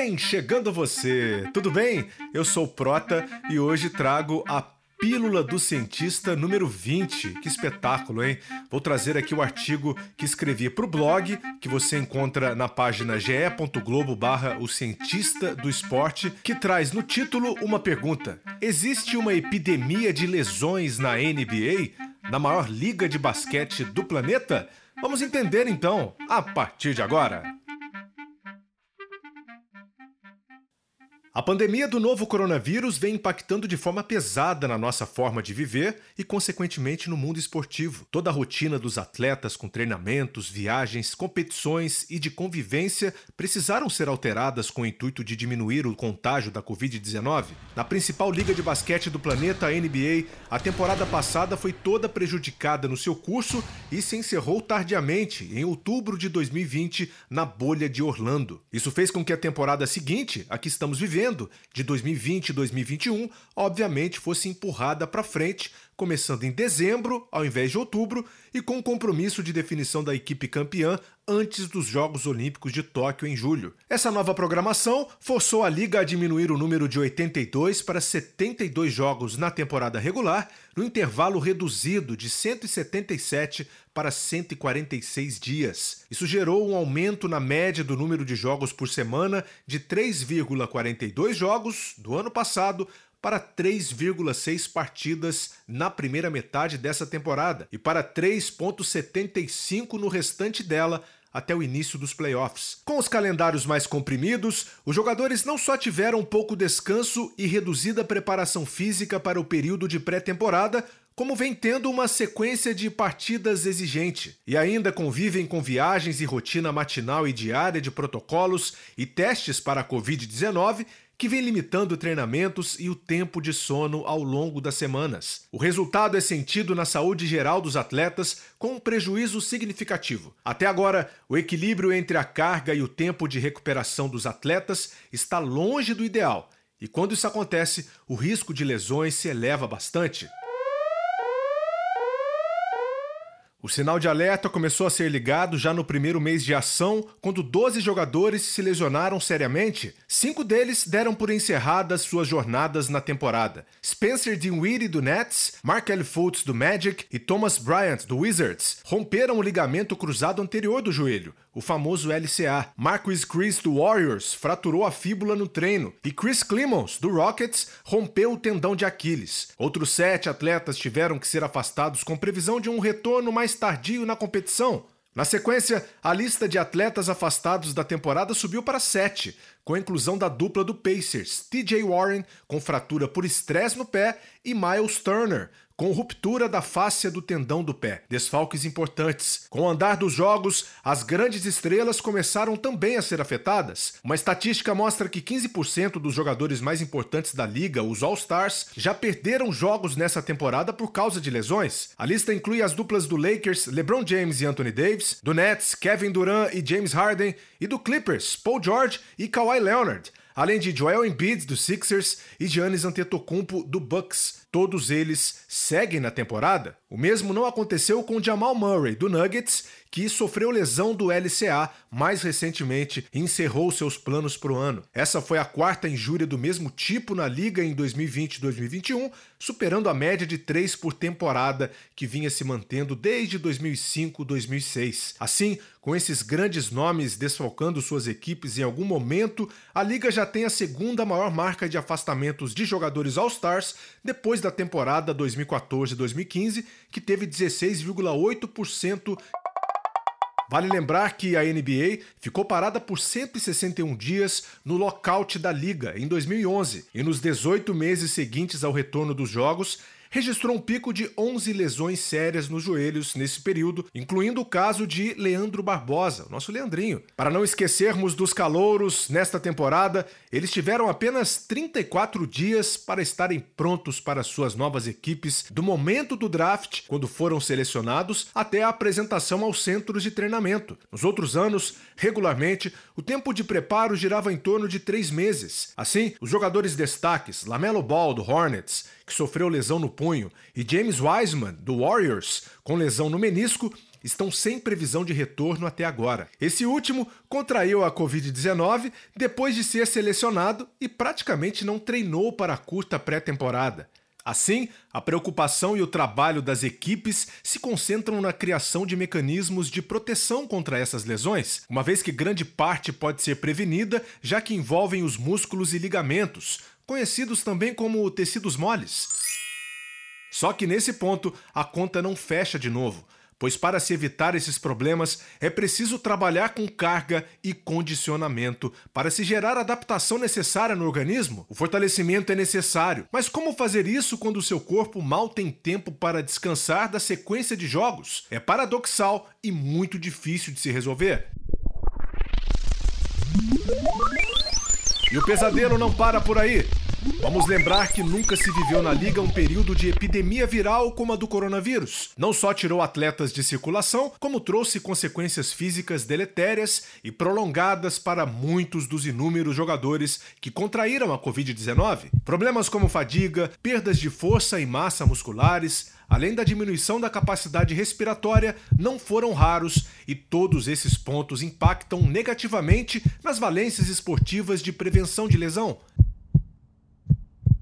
Vem chegando você! Tudo bem? Eu sou o Prota e hoje trago a Pílula do Cientista número 20. Que espetáculo, hein? Vou trazer aqui o artigo que escrevi para o blog, que você encontra na página ge.globo barra o cientista do esporte, que traz no título uma pergunta. Existe uma epidemia de lesões na NBA? Na maior liga de basquete do planeta? Vamos entender então, a partir de agora. A pandemia do novo coronavírus vem impactando de forma pesada na nossa forma de viver e, consequentemente, no mundo esportivo. Toda a rotina dos atletas, com treinamentos, viagens, competições e de convivência, precisaram ser alteradas com o intuito de diminuir o contágio da Covid-19. Na principal liga de basquete do planeta, a NBA, a temporada passada foi toda prejudicada no seu curso e se encerrou tardiamente, em outubro de 2020, na bolha de Orlando. Isso fez com que a temporada seguinte, a que estamos vivendo, de 2020 e 2021, obviamente fosse empurrada para frente, começando em dezembro ao invés de outubro e com o compromisso de definição da equipe campeã antes dos Jogos Olímpicos de Tóquio em julho. Essa nova programação forçou a liga a diminuir o número de 82 para 72 jogos na temporada regular, no intervalo reduzido de 177 para 146 dias. Isso gerou um aumento na média do número de jogos por semana de 3,42 jogos do ano passado para 3,6 partidas na primeira metade dessa temporada e para 3,75 no restante dela até o início dos playoffs. Com os calendários mais comprimidos, os jogadores não só tiveram pouco descanso e reduzida preparação física para o período de pré-temporada, como vem tendo uma sequência de partidas exigente, e ainda convivem com viagens e rotina matinal e diária de protocolos e testes para a Covid-19 que vem limitando treinamentos e o tempo de sono ao longo das semanas. O resultado é sentido na saúde geral dos atletas, com um prejuízo significativo. Até agora, o equilíbrio entre a carga e o tempo de recuperação dos atletas está longe do ideal. E quando isso acontece, o risco de lesões se eleva bastante. O sinal de alerta começou a ser ligado já no primeiro mês de ação, quando 12 jogadores se lesionaram seriamente. Cinco deles deram por encerradas suas jornadas na temporada. Spencer Dinwiddie do Nets, Markel Fultz do Magic e Thomas Bryant do Wizards romperam o ligamento cruzado anterior do joelho, o famoso LCA. Marcus Chris do Warriors fraturou a fíbula no treino e Chris Clemons do Rockets rompeu o tendão de Aquiles. Outros sete atletas tiveram que ser afastados com previsão de um retorno mais tardio na competição. Na sequência, a lista de atletas afastados da temporada subiu para sete, com a inclusão da dupla do Pacers, TJ Warren, com fratura por estresse no pé, e Miles Turner, com ruptura da fáscia do tendão do pé. Desfalques importantes. Com o andar dos jogos, as grandes estrelas começaram também a ser afetadas. Uma estatística mostra que 15% dos jogadores mais importantes da liga, os All-Stars, já perderam jogos nessa temporada por causa de lesões. A lista inclui as duplas do Lakers, LeBron James e Anthony Davis, do Nets, Kevin Durant e James Harden, e do Clippers, Paul George e Kawhi Leonard, além de Joel Embiid do Sixers e Giannis Antetokounmpo do Bucks. Todos eles seguem na temporada. O mesmo não aconteceu com Jamal Murray, do Nuggets, que sofreu lesão do LCA mais recentemente e encerrou seus planos para o ano. Essa foi a quarta injúria do mesmo tipo na liga em 2020 e 2021, superando a média de três por temporada que vinha se mantendo desde 2005-2006. Assim, com esses grandes nomes desfalcando suas equipes em algum momento, a liga já tem a segunda maior marca de afastamentos de jogadores All-Stars depois da temporada 2014-2015, que teve 16,8% Vale lembrar que a NBA ficou parada por 161 dias no lockout da liga em 2011 e nos 18 meses seguintes ao retorno dos jogos registrou um pico de 11 lesões sérias nos joelhos nesse período, incluindo o caso de Leandro Barbosa, o nosso Leandrinho. Para não esquecermos dos calouros, nesta temporada, eles tiveram apenas 34 dias para estarem prontos para suas novas equipes, do momento do draft, quando foram selecionados, até a apresentação aos centros de treinamento. Nos outros anos, regularmente, o tempo de preparo girava em torno de três meses. Assim, os jogadores destaques, Lamelo Ball do Hornets, que sofreu lesão no punho, e James Wiseman, do Warriors, com lesão no menisco, estão sem previsão de retorno até agora. Esse último contraiu a Covid-19 depois de ser selecionado e praticamente não treinou para a curta pré-temporada. Assim, a preocupação e o trabalho das equipes se concentram na criação de mecanismos de proteção contra essas lesões, uma vez que grande parte pode ser prevenida, já que envolvem os músculos e ligamentos, conhecidos também como tecidos moles. Só que nesse ponto, a conta não fecha de novo pois para se evitar esses problemas é preciso trabalhar com carga e condicionamento. Para se gerar a adaptação necessária no organismo, o fortalecimento é necessário. Mas como fazer isso quando o seu corpo mal tem tempo para descansar da sequência de jogos? É paradoxal e muito difícil de se resolver. E o pesadelo não para por aí. Vamos lembrar que nunca se viveu na liga um período de epidemia viral como a do coronavírus. Não só tirou atletas de circulação, como trouxe consequências físicas deletérias e prolongadas para muitos dos inúmeros jogadores que contraíram a Covid-19. Problemas como fadiga, perdas de força e massa musculares, além da diminuição da capacidade respiratória, não foram raros e todos esses pontos impactam negativamente nas valências esportivas de prevenção de lesão.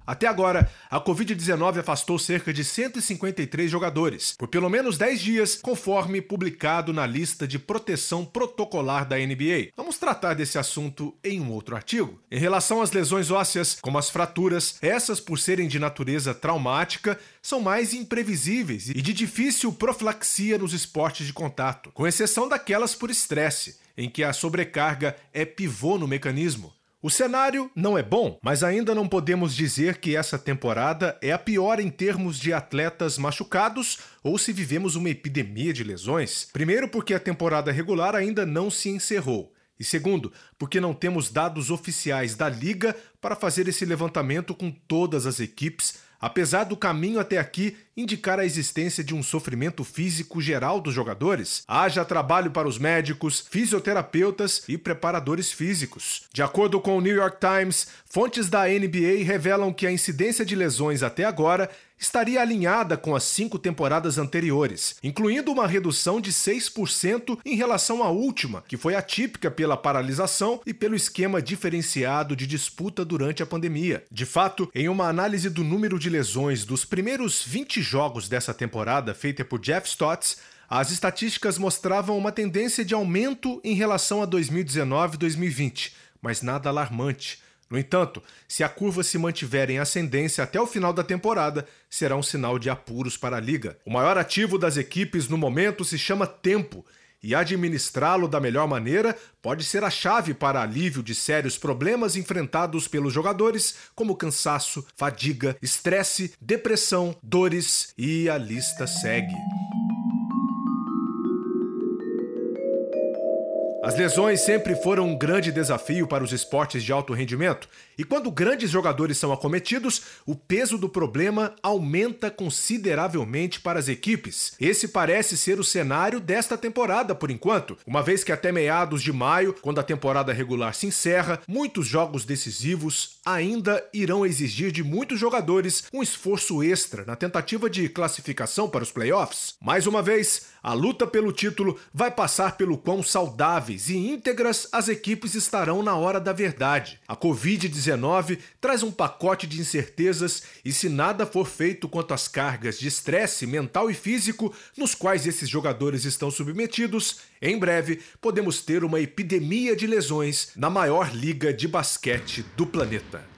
Até agora, a Covid-19 afastou cerca de 153 jogadores, por pelo menos 10 dias, conforme publicado na lista de proteção protocolar da NBA. Vamos tratar desse assunto em um outro artigo. Em relação às lesões ósseas, como as fraturas, essas, por serem de natureza traumática, são mais imprevisíveis e de difícil profilaxia nos esportes de contato, com exceção daquelas por estresse, em que a sobrecarga é pivô no mecanismo. O cenário não é bom, mas ainda não podemos dizer que essa temporada é a pior em termos de atletas machucados ou se vivemos uma epidemia de lesões. Primeiro, porque a temporada regular ainda não se encerrou. E segundo, porque não temos dados oficiais da liga para fazer esse levantamento com todas as equipes, apesar do caminho até aqui indicar a existência de um sofrimento físico geral dos jogadores, haja trabalho para os médicos, fisioterapeutas e preparadores físicos. De acordo com o New York Times, fontes da NBA revelam que a incidência de lesões até agora estaria alinhada com as cinco temporadas anteriores, incluindo uma redução de 6% em relação à última, que foi atípica pela paralisação e pelo esquema diferenciado de disputa durante a pandemia. De fato, em uma análise do número de lesões dos primeiros 20 jogos dessa temporada, feita por Jeff Stotts, as estatísticas mostravam uma tendência de aumento em relação a 2019 e 2020, mas nada alarmante. No entanto, se a curva se mantiver em ascendência até o final da temporada, será um sinal de apuros para a liga. O maior ativo das equipes no momento se chama tempo, e administrá-lo da melhor maneira pode ser a chave para alívio de sérios problemas enfrentados pelos jogadores, como cansaço, fadiga, estresse, depressão, dores e a lista segue. As lesões sempre foram um grande desafio para os esportes de alto rendimento, e quando grandes jogadores são acometidos, o peso do problema aumenta consideravelmente para as equipes. Esse parece ser o cenário desta temporada por enquanto, uma vez que até meados de maio, quando a temporada regular se encerra, muitos jogos decisivos ainda irão exigir de muitos jogadores um esforço extra na tentativa de classificação para os playoffs. Mais uma vez, a luta pelo título vai passar pelo quão e íntegras as equipes estarão na hora da verdade. A Covid-19 traz um pacote de incertezas e, se nada for feito quanto às cargas de estresse mental e físico nos quais esses jogadores estão submetidos, em breve podemos ter uma epidemia de lesões na maior liga de basquete do planeta.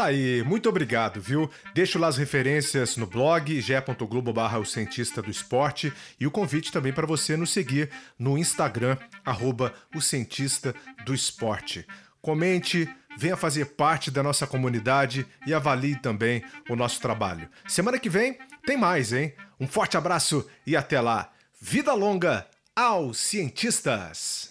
Tá aí, muito obrigado, viu? Deixo lá as referências no blog ge.globo o cientista do esporte e o convite também para você nos seguir no Instagram, arroba o cientista do esporte. Comente, venha fazer parte da nossa comunidade e avalie também o nosso trabalho. Semana que vem tem mais, hein? Um forte abraço e até lá. Vida longa aos cientistas!